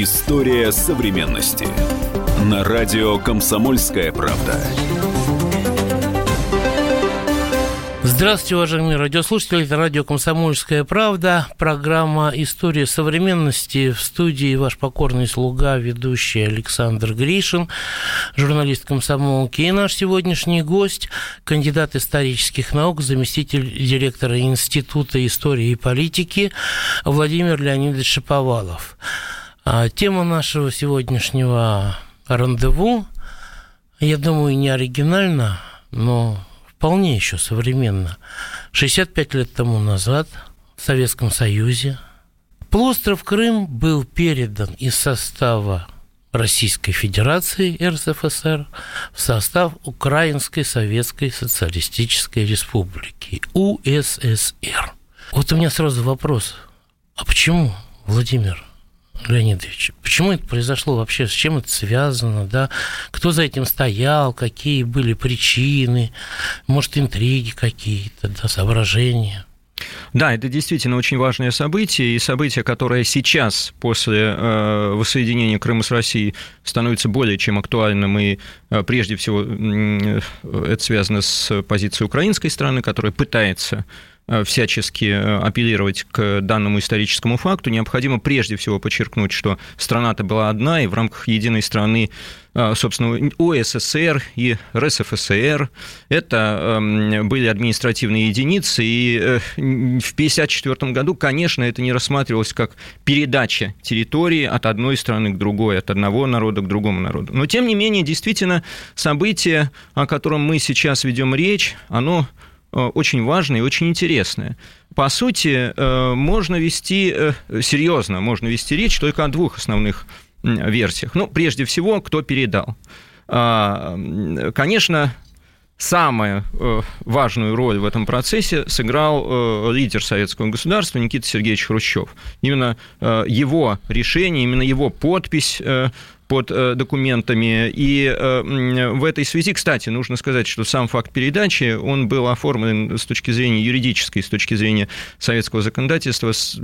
История современности. На радио «Комсомольская правда». Здравствуйте, уважаемые радиослушатели. Это радио «Комсомольская правда». Программа «История современности». В студии ваш покорный слуга, ведущий Александр Гришин, журналист комсомолки. И наш сегодняшний гость, кандидат исторических наук, заместитель директора Института истории и политики Владимир Леонидович Шаповалов. А, тема нашего сегодняшнего рандеву, я думаю, не оригинальна, но вполне еще современно. 65 лет тому назад в Советском Союзе полуостров Крым был передан из состава Российской Федерации РСФСР в состав Украинской Советской Социалистической Республики УССР. Вот у меня сразу вопрос. А почему, Владимир? Леонидович, почему это произошло вообще, с чем это связано, да, кто за этим стоял, какие были причины, может, интриги какие-то, да, соображения? Да, это действительно очень важное событие, и событие, которое сейчас, после э, воссоединения Крыма с Россией, становится более чем актуальным, и э, прежде всего э, это связано с позицией украинской страны, которая пытается всячески э, апеллировать к данному историческому факту, необходимо прежде всего подчеркнуть, что страна-то была одна, и в рамках единой страны э, собственно, ОССР и РСФСР. Это эм, были административные единицы, и в 1954 году, конечно, это не рассматривалось как передача территории от одной страны к другой, от одного народа к другому народу. Но, тем не менее, действительно, событие, о котором мы сейчас ведем речь, оно Э, очень важное и очень интересное. По сути, э, можно вести, э, серьезно, можно вести речь только о двух основных версиях. Ну, прежде всего, кто передал. А, конечно, самую важную роль в этом процессе сыграл лидер советского государства Никита Сергеевич Хрущев. Именно его решение, именно его подпись под э, документами. И э, в этой связи, кстати, нужно сказать, что сам факт передачи, он был оформлен с точки зрения юридической, с точки зрения советского законодательства с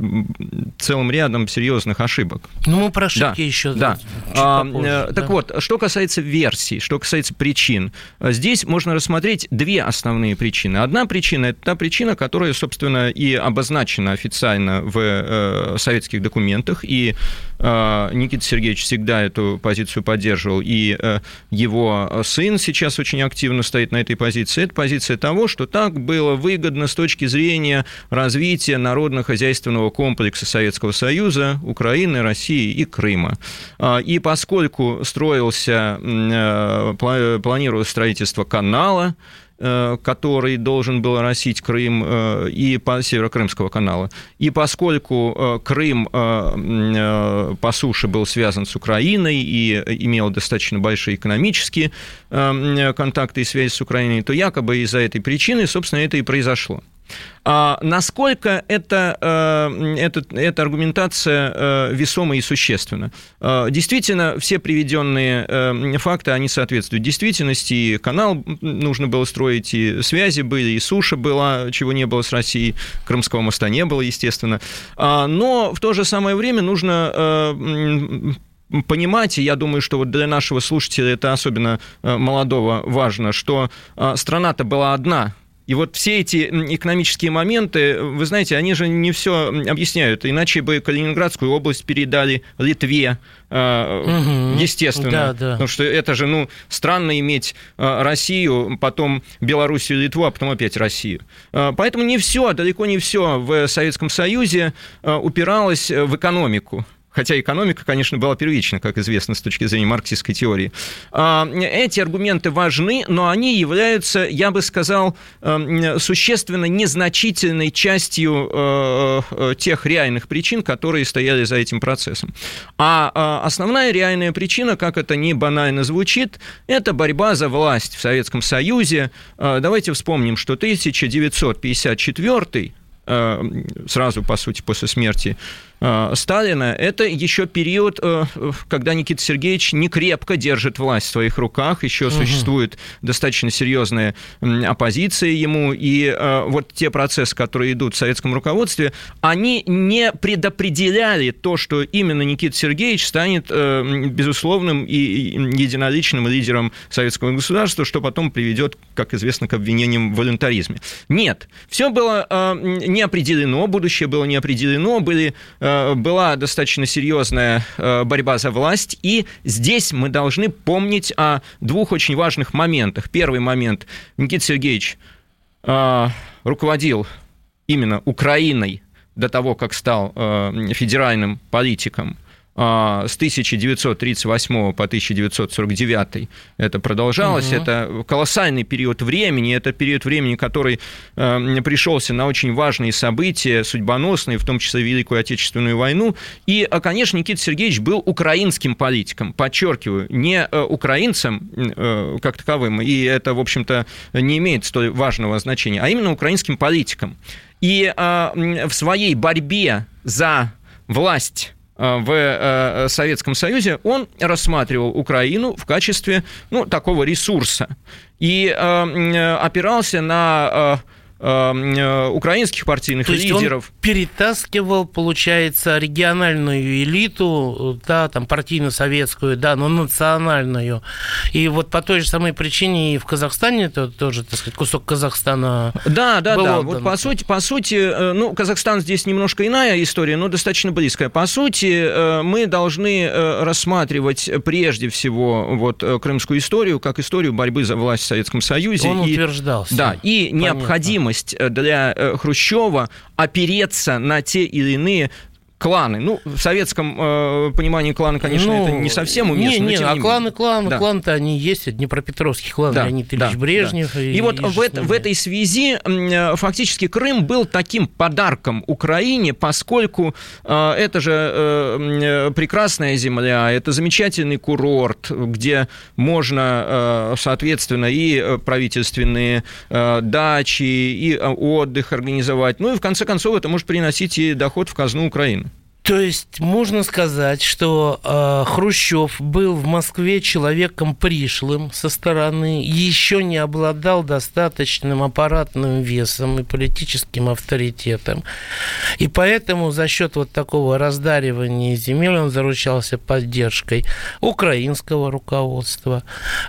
целым рядом серьезных ошибок. Ну, мы про ошибки да, еще да. А, попозже, э, Так да. вот, что касается версий, что касается причин, здесь можно рассмотреть две основные причины. Одна причина – это та причина, которая, собственно, и обозначена официально в советских документах, и Никита Сергеевич всегда эту позицию поддерживал, и э, его сын сейчас очень активно стоит на этой позиции, это позиция того, что так было выгодно с точки зрения развития народно-хозяйственного комплекса Советского Союза, Украины, России и Крыма. А, и поскольку строился, э, планировалось строительство канала, Э, который должен был оросить Крым э, и по Северокрымского канала. И поскольку э, Крым по суше был связан с Украиной и имел достаточно большие экономические контакты и связи с Украиной, то якобы из-за этой причины, собственно, это и произошло. А насколько это, э, это, эта аргументация э, весома и существенна? Э, действительно, все приведенные факты, они соответствуют действительности. И канал нужно было строить, и связи были, и суша была, чего не было с Россией, Крымского моста не было, естественно. А, но в то же самое время нужно понимать, и я думаю, что вот для нашего слушателя это особенно молодого важно, что страна-то была одна, и вот все эти экономические моменты, вы знаете, они же не все объясняют. Иначе бы Калининградскую область передали Литве, угу. естественно. Да, да. Потому что это же, ну, странно иметь э, Россию, потом Белоруссию, Литву, а потом опять Россию. Э, поэтому не все, далеко не все в Советском Союзе упиралось в экономику хотя экономика, конечно, была первична, как известно, с точки зрения марксистской теории. А, эти аргументы важны, но они являются, я бы сказал, эм, существенно незначительной частью э, э, тех реальных причин, которые стояли за этим процессом. А, а основная реальная причина, как это не банально звучит, это борьба за власть в Советском Союзе. Э, давайте вспомним, что 1954 сразу, по сути, после смерти Э, Сталина, это еще период, э, когда Никита Сергеевич не крепко держит власть в своих руках, еще угу. существует достаточно серьезная оппозиция ему, и э, вот те процессы, которые идут в советском руководстве, они не предопределяли то, что именно Никита Сергеевич станет безусловным и единоличным лидером советского государства, что потом приведет, как известно, к обвинениям в волонтаризме. Нет, все было не определено, будущее было не определено, были Э, была достаточно серьезная э, борьба за власть, и здесь мы должны помнить о двух очень важных моментах. Первый момент. Никита Сергеевич э, руководил именно Украиной до того, как стал федеральным политиком с 1938 по 1949 это продолжалось. Угу. Это колоссальный период времени. Это период времени, который э, пришелся на очень важные события, судьбоносные, в том числе Великую Отечественную войну. И, а, конечно, Никита Сергеевич был украинским политиком, подчеркиваю, не э, украинцем э, как таковым, и это, в общем-то, не имеет столь важного значения, а именно украинским политиком. И в своей борьбе за власть Э, в э, Советском Союзе, он рассматривал Украину в качестве ну, такого ресурса. И э, опирался на э, украинских партийных То лидеров. Он перетаскивал, получается, региональную элиту, да, там партийно-советскую, да, но национальную. И вот по той же самой причине и в Казахстане это тоже, так сказать, кусок Казахстана. Да, да, был да. Отдан. Вот по сути, по сути, э, ну, Казахстан здесь немножко иная история, но достаточно близкая. По сути, э, мы должны рассматривать прежде всего вот крымскую историю как историю борьбы за власть в Советском Союзе. Он и, утверждался. Да, и Понятно. необходимость необходимость э, для э, Хрущева опереться на те или иные кланы. Ну, в советском э, понимании кланы, конечно, ну, это не совсем уместно. Не, не, а кланы, кланы, да. кланы-то они есть, Днепропетровский клан да, Леонид Ильич да, Брежнев. Да. И, и вот в, это, в этой связи э, фактически Крым был таким подарком Украине, поскольку э, это же э, прекрасная земля, это замечательный курорт, где можно, э, соответственно, и правительственные э, дачи, и э, отдых организовать. Ну и в конце концов это может приносить и доход в казну Украины. То есть можно сказать, что э, Хрущев был в Москве человеком пришлым со стороны, еще не обладал достаточным аппаратным весом и политическим авторитетом. И поэтому за счет вот такого раздаривания земель он заручался поддержкой украинского руководства,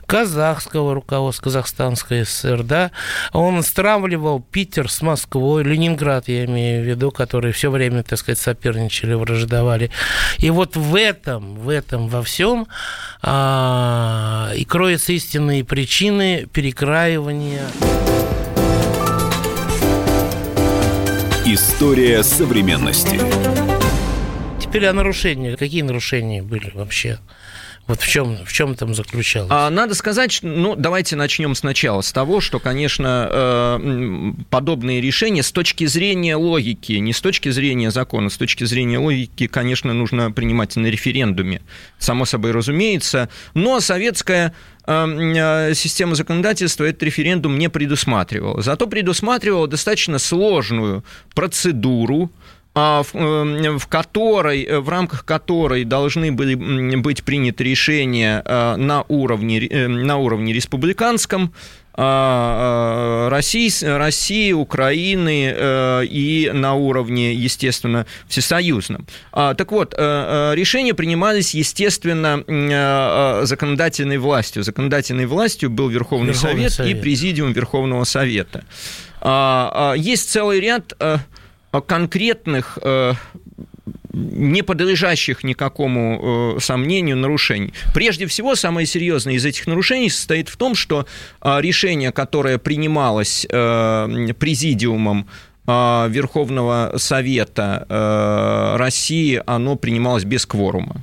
казахского руководства, Казахстанской ССР, да. Он стравливал Питер с Москвой, Ленинград, я имею в виду, которые все время, так сказать, соперничали в враждовали. И вот в этом, в этом во всем а, и кроются истинные причины перекраивания. История современности. Теперь о нарушениях. Какие нарушения были вообще? Вот в чем, в чем там заключалось? А, надо сказать, ну, давайте начнем сначала с того, что, конечно, э, подобные решения с точки зрения логики, не с точки зрения закона, с точки зрения логики, конечно, нужно принимать на референдуме, само собой разумеется, но советская э, система законодательства этот референдум не предусматривала. Зато предусматривала достаточно сложную процедуру, а, эм, в которой, э, в рамках которой должны были быть приняты решения э, на уровне, э, на уровне республиканском, а, России, России, Украины и на уровне, естественно, всесоюзном. А, так вот, решения принимались, естественно, законодательной властью. Законодательной властью был Верховный, Верховный Совет, Совет и Президиум Верховного Совета. Есть целый ряд конкретных э, не подлежащих никакому э, сомнению нарушений. Прежде всего, самое серьезное из этих нарушений состоит в том, что э, решение, которое принималось президиумом Верховного Совета России, оно принималось без кворума.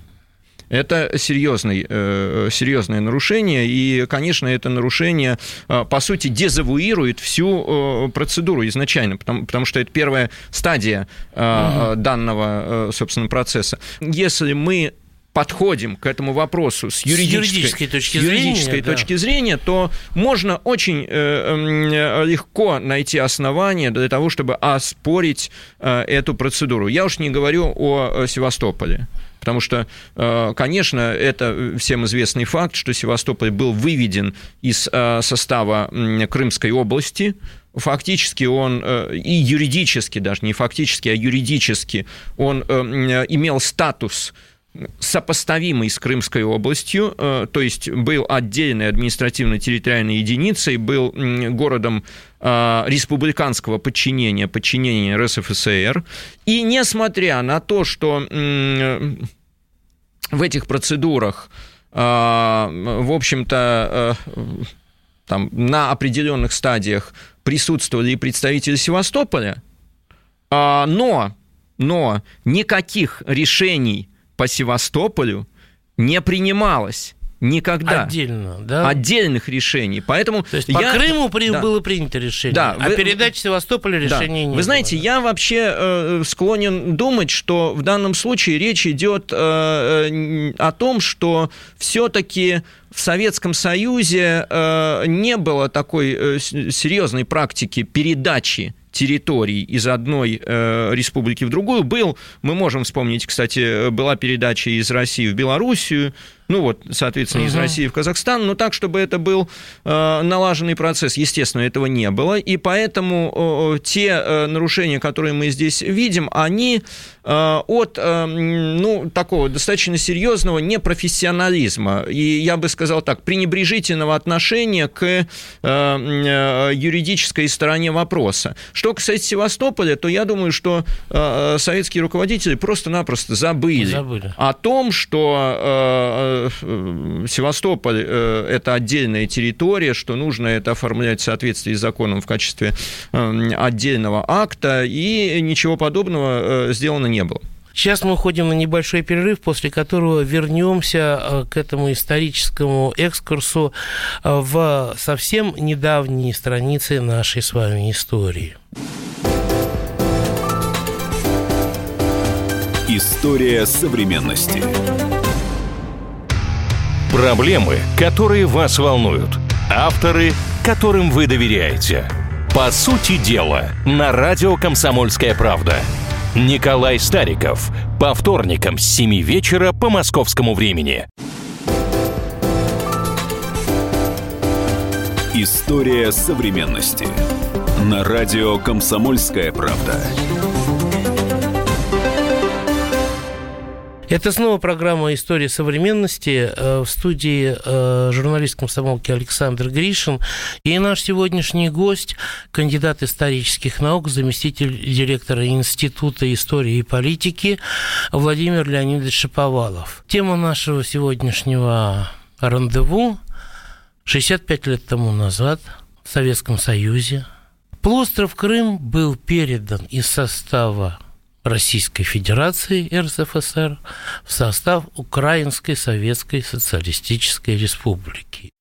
Это серьезный, э, серьезное нарушение, и, конечно, это нарушение, э, по сути, дезавуирует всю э, процедуру изначально, потому, потому что это первая стадия угу. данного, собственно, процесса. Если мы подходим к этому вопросу с юридической, с юридической точки, юридической зрения, точки да. зрения, то можно очень э, легко найти основания для того, чтобы оспорить э, эту процедуру. Я уж не говорю о Севастополе. Потому что, э, конечно, это всем известный факт, что Севастополь был выведен из э, состава Крымской области. Фактически он э, и юридически, даже не фактически, а юридически, он имел статус сопоставимый с Крымской областью, то есть был отдельной административно-территориальной единицей, был городом республиканского подчинения, подчинения РСФСР. И несмотря на то, что в этих процедурах, в общем-то, там, на определенных стадиях присутствовали и представители Севастополя, но, но никаких решений по Севастополю не принималось никогда. Отдельно, да? Отдельных решений. Поэтому То есть я... по Крыму при... да. было принято решение, да, а вы... передача Севастополя решения да. не Вы знаете, было. я вообще э, склонен думать, что в данном случае речь идет э, э, о том, что все-таки в Советском Союзе э, не было такой э, серьезной практики передачи территорий из одной э, республики в другую был. Мы можем вспомнить, кстати, была передача из России в Белоруссию, ну вот, соответственно, из России в Казахстан, но так, чтобы это был э, налаженный процесс, естественно, этого не было, и поэтому те э, нарушения, которые мы здесь видим, они э, от, ну, такого достаточно серьезного непрофессионализма, и я бы сказал так, пренебрежительного отношения к юридической стороне вопроса. Что касается Севастополя, то я думаю, что советские руководители просто-напросто забыли, забыли. о том, что Севастополь э, – это отдельная территория, что нужно это оформлять в соответствии с законом в качестве э, отдельного акта, и ничего подобного сделано не было. Сейчас мы уходим на небольшой перерыв, после которого вернемся к этому историческому экскурсу в совсем недавние страницы нашей с вами истории. История современности. Проблемы, которые вас волнуют. Авторы, которым вы доверяете. По сути дела, на радио «Комсомольская правда». Николай Стариков. По вторникам с 7 вечера по московскому времени. История современности. На радио «Комсомольская правда». Это снова программа «История современности». Э, в студии э, журналист комсомолки Александр Гришин. И наш сегодняшний гость, кандидат исторических наук, заместитель директора Института истории и политики Владимир Леонидович Шаповалов. Тема нашего сегодняшнего рандеву 65 лет тому назад в Советском Союзе полуостров Крым был передан из состава Российской Федерации РСФСР в состав Украинской Советской Социалистической Республики.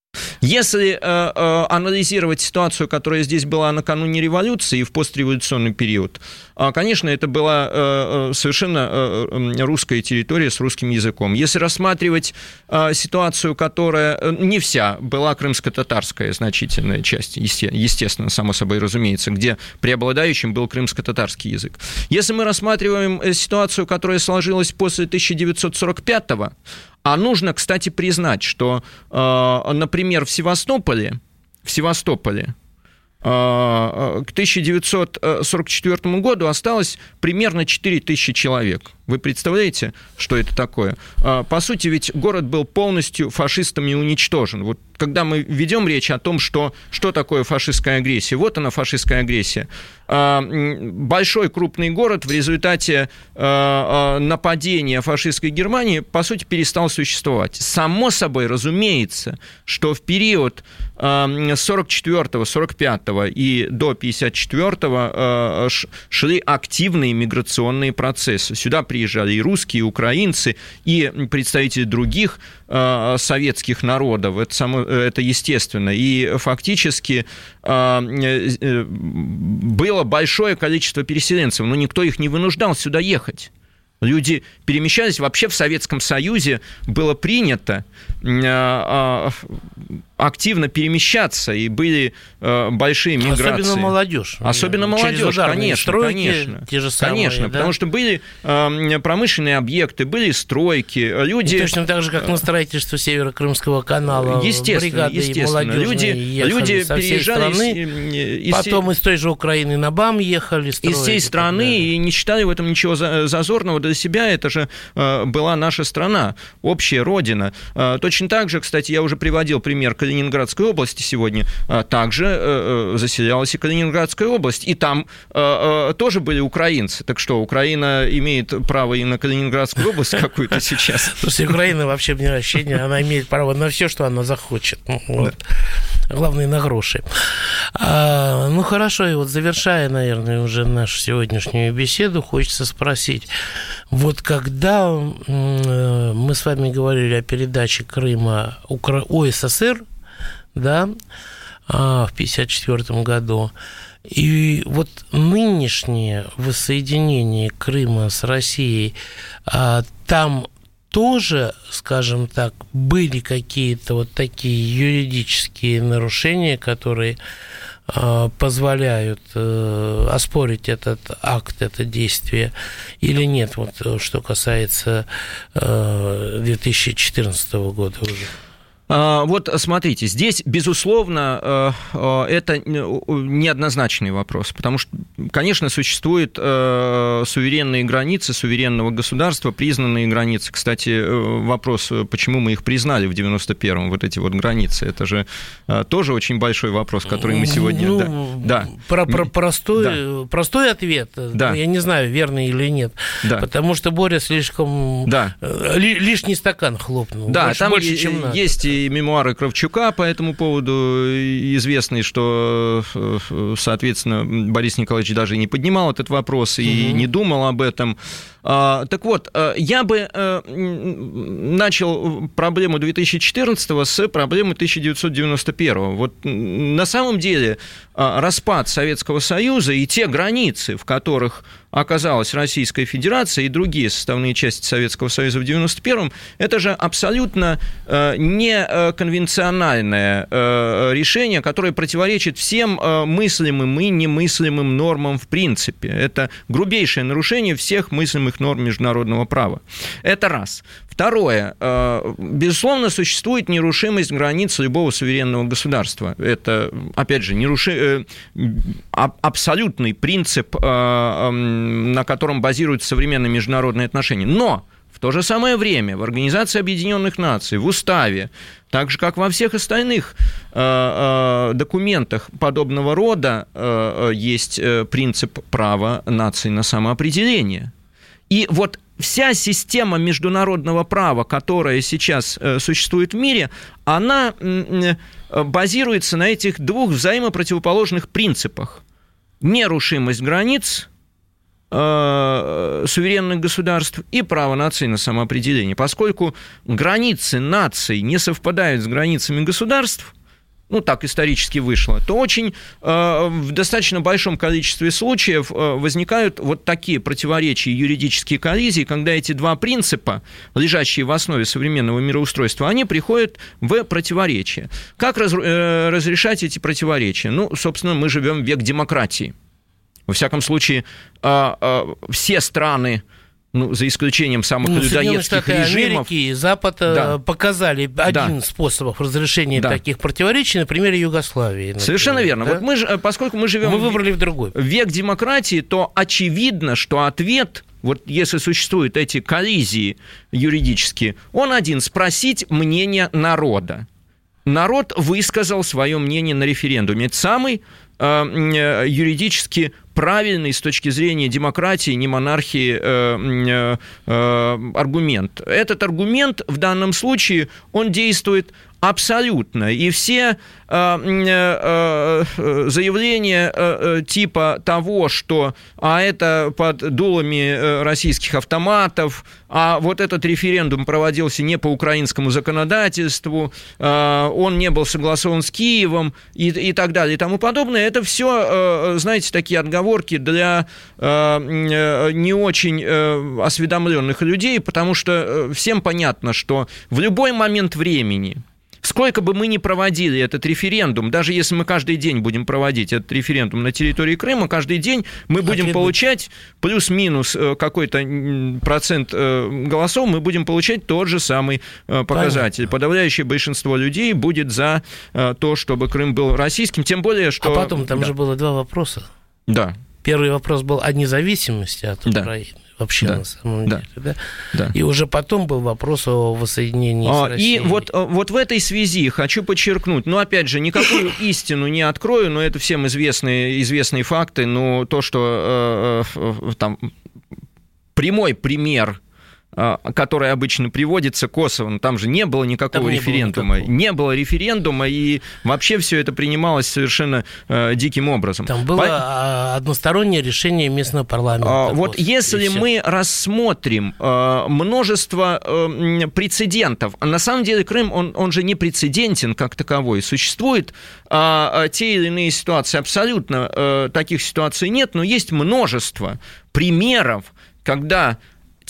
Если э, э, анализировать ситуацию, которая здесь была накануне революции и в постреволюционный период, э, конечно, это была э, э совершенно э, э, русская территория с русским языком. Если рассматривать э, ситуацию, которая э, не вся, была крымско-татарская значительная часть, естественно, само собой разумеется, где преобладающим был крымско-татарский язык. Если мы рассматриваем ситуацию, которая сложилась после 1945 года, а нужно, кстати, признать, что, э, например, в Севастополе, в Севастополе э, э, к 1944 году осталось примерно 4 тысячи человек. Вы представляете, что это такое? По сути, ведь город был полностью фашистами уничтожен. Вот когда мы ведем речь о том, что, что такое фашистская агрессия, вот она фашистская агрессия. А, большой крупный город в результате а, а, нападения фашистской Германии, по сути, перестал существовать. Само собой, разумеется, что в период 44-го, 45-го и до 54-го шли активные миграционные процессы. Сюда приезжали и русские, и украинцы, и представители других советских народов. Это само, это естественно. И фактически а, э, было большое количество переселенцев, но никто их не вынуждал сюда ехать. Люди перемещались. Вообще в Советском Союзе было принято активно перемещаться, и были э, большие миграции. Особенно молодежь. Особенно молодежь, конечно, стройки, конечно. Те же самые, конечно, да? потому что были э, промышленные объекты, были стройки, люди... И точно так же, как на строительство Северо-Крымского канала. Естественно, естественно. Люди, люди переезжали страны, из, из, потом из той же Украины на БАМ ехали. Из всей страны и не считали в этом ничего зазорного для себя. Это же э, была наша страна, общая родина. Э, точно так же, кстати, я уже приводил пример Калининградской области сегодня, а, также э, э, заселялась и Калининградская область. И там э, тоже были украинцы. Так что, Украина имеет право и на Калининградскую область какую-то сейчас? Слушай, Украина вообще не ощущение, она имеет право на все, что она захочет. Ну, вот. Главное, на гроши. А, ну, хорошо, и вот завершая, наверное, уже нашу сегодняшнюю беседу, хочется спросить, вот когда мы с вами говорили о передаче Крыма ОССР, да, а, в 1954 году. И вот нынешнее воссоединение Крыма с Россией, а, там тоже, скажем так, были какие-то вот такие юридические нарушения, которые а, позволяют э, оспорить этот акт, это действие или нет, вот что касается 2014 э, года уже. А, вот смотрите, здесь, безусловно, э, э, это неоднозначный вопрос, потому что, конечно, существуют э, суверенные границы суверенного государства, признанные границы. Кстати, вопрос, почему мы их признали в 91-м, вот эти вот границы, это же тоже очень большой вопрос, который мы сегодня... Ну, да, да. Про, про простой, да. простой ответ, да. я не знаю, верный или нет, да. потому что Боря слишком... Да. Лишний стакан хлопнул, да, больше, там больше, чем надо. есть и мемуары Кравчука по этому поводу известные, что, соответственно, Борис Николаевич даже не поднимал этот вопрос и угу. не думал об этом. А, так вот, э, я бы э, начал проблему 2014 с проблемы 1991. Вот на самом деле а, распад Советского Союза и те границы, в которых оказалась Российская Федерация и другие составные части Советского Союза в 91-м, это же абсолютно э, неконвенциональное решение, которое противоречит всем мыслимым и немыслимым нормам в принципе. Это грубейшее нарушение всех мыслимых основных норм международного права. Это раз. Второе. Э, безусловно, существует нерушимость границ любого суверенного государства. Это, опять же, неруши... Э, абсолютный принцип, э, на котором базируются современные международные отношения. Но в то же самое время в Организации Объединенных Наций, в Уставе, так же, как во всех остальных документах подобного рода, есть принцип права нации на самоопределение. И вот вся система международного права, которая сейчас э, существует в мире, она э, базируется на этих двух взаимопротивоположных принципах. Нерушимость границ э, суверенных государств и право нации на самоопределение. Поскольку границы наций не совпадают с границами государств – ну так исторически вышло, то очень э, в достаточно большом количестве случаев э, возникают вот такие противоречия, юридические коллизии, когда эти два принципа, лежащие в основе современного мироустройства, они приходят в противоречие. Как раз, э, разрешать эти противоречия? Ну, собственно, мы живем в век демократии. Во всяком случае, э, э, все страны ну, за исключением самых ну, людоедских режимов. Америки и Запад э, да. показали один да. способов разрешения да. таких противоречий, на примере Югославии. Например, Совершенно верно. Да? Вот мы, э, поскольку мы живем мы выбрали в другой век демократии, то очевидно, что ответ вот если существуют эти коллизии юридические, он один – спросить мнение народа. Народ высказал свое мнение на референдуме. Это самый юридически правильный с точки зрения демократии, не монархии э, э, э, аргумент. Этот аргумент в данном случае, он действует Абсолютно. И все э, э, э, заявления типа того, что а это под дулами российских автоматов, а вот этот референдум проводился не по украинскому законодательству, он не был согласован с Киевом и, и так далее и тому подобное, это все, знаете, такие отговорки для не очень осведомленных людей, потому что всем понятно, что в любой момент времени Сколько бы мы ни проводили этот референдум, даже если мы каждый день будем проводить этот референдум на территории Крыма, каждый день мы будем а получать плюс-минус э, какой-то процент э, голосов, мы будем получать тот же самый э, показатель. Понятно. Подавляющее большинство людей будет за то, чтобы Крым был российским, тем более, что... А потом там да. же было два вопроса. Да. Первый вопрос был о независимости от да. Украины вообще да. на самом да. деле. Да? Да. И уже потом был вопрос о воссоединении а, с Россией. И вот, э, вот в этой связи хочу подчеркнуть, ну, опять же, никакую истину не открою, но это всем известные, известные факты, но то, что э, э, там прямой пример который обычно приводится Косово, там же не было никакого там референдума. Не было, не было референдума, и вообще все это принималось совершенно э, диким образом. Там было По... одностороннее решение местного парламента. А, вот если мы рассмотрим э, множество э, прецедентов, а на самом деле Крым, он, он же не прецедентен как таковой. Существуют э, те или иные ситуации, абсолютно э, таких ситуаций нет, но есть множество примеров, когда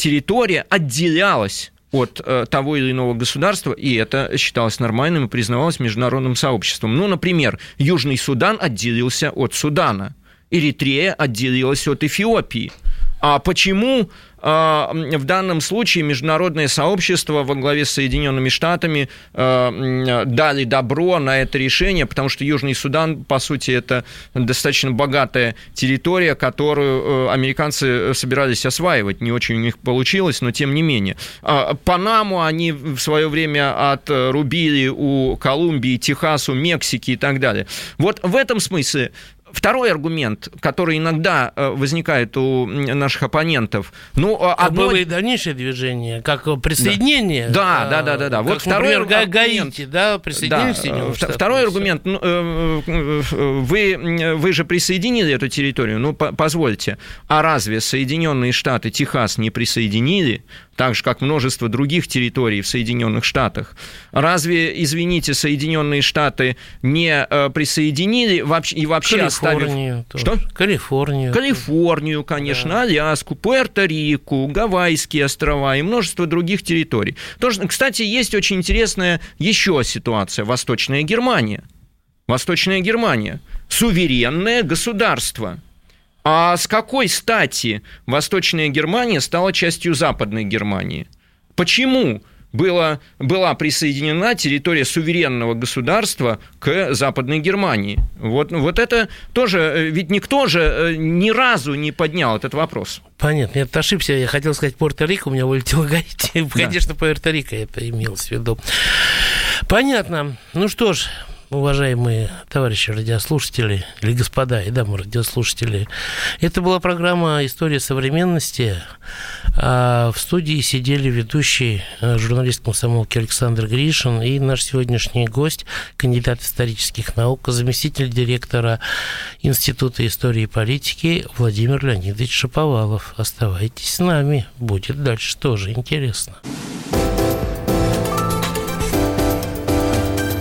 территория отделялась от э, того или иного государства, и это считалось нормальным и признавалось международным сообществом. Ну, например, Южный Судан отделился от Судана, Эритрея отделилась от Эфиопии. А почему в данном случае международное сообщество во главе с Соединенными Штатами а, дали добро на это решение, потому что Южный Судан, по сути, это достаточно богатая территория, которую э, американцы собирались осваивать. Не очень у них получилось, но тем не менее. А, Панаму они в свое время отрубили у Колумбии, Техасу, Мексики и так далее. Вот в этом смысле Второй аргумент, который иногда э, возникает у наших оппонентов, ну, а одно... было и дальнейшее движение, как присоединение. Да, да, да, да, да. вот второй например, аргумент, Гаити, да, присоединение да, Второй аргумент, ну, э, э, вы, вы же присоединили эту территорию, ну, позвольте, а разве Соединенные Штаты Техас не присоединили? так же, как множество других территорий в Соединенных Штатах. Разве, извините, Соединенные Штаты не э, присоединили вообще, и вообще Калифорнию. Тоже. Что? Калифорнию. Калифорнию, конечно, да. Аляску, Пуэрто-Рику, Гавайские острова и множество других территорий. Тоже, кстати, есть очень интересная еще ситуация. Восточная Германия. Восточная Германия. Суверенное государство – а с какой стати Восточная Германия стала частью Западной Германии? Почему была, была присоединена территория суверенного государства к Западной Германии. Вот, вот это тоже, э, ведь никто же э, ни разу не поднял этот вопрос. Понятно, я ошибся, я хотел сказать Пуэрто-Рико, у меня вылетело Гаити. Конечно, Пуэрто-Рико это имелось в виду. Понятно. Ну что ж, уважаемые товарищи радиослушатели, или господа и дамы радиослушатели, это была программа «История современности». А в студии сидели ведущий э, журналист комсомолки Александр Гришин и наш сегодняшний гость, кандидат исторических наук, заместитель директора Института истории и политики Владимир Леонидович Шаповалов. Оставайтесь с нами, будет дальше тоже интересно.